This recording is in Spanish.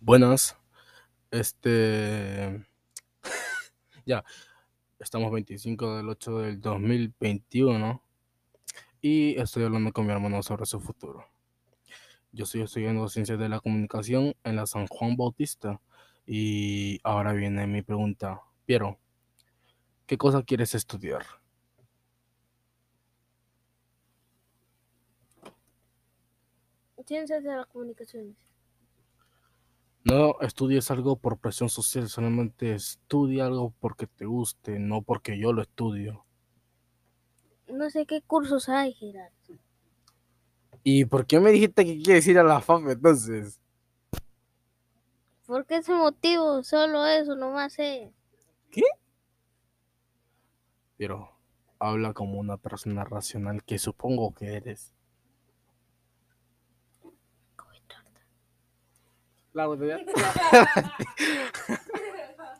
Buenas. Este. ya. Estamos 25 del 8 del 2021. Y estoy hablando con mi hermano sobre su futuro. Yo estoy estudiando Ciencias de la Comunicación en la San Juan Bautista. Y ahora viene mi pregunta. Piero, ¿qué cosa quieres estudiar? Ciencias de las comunicaciones. No estudies algo por presión social, solamente estudia algo porque te guste, no porque yo lo estudio. No sé qué cursos hay, Gerardo. ¿Y por qué me dijiste que quieres ir a la FAP entonces? ¿Por qué ese motivo? Solo eso, nomás sé. ¿Qué? Pero habla como una persona racional que supongo que eres. La botella.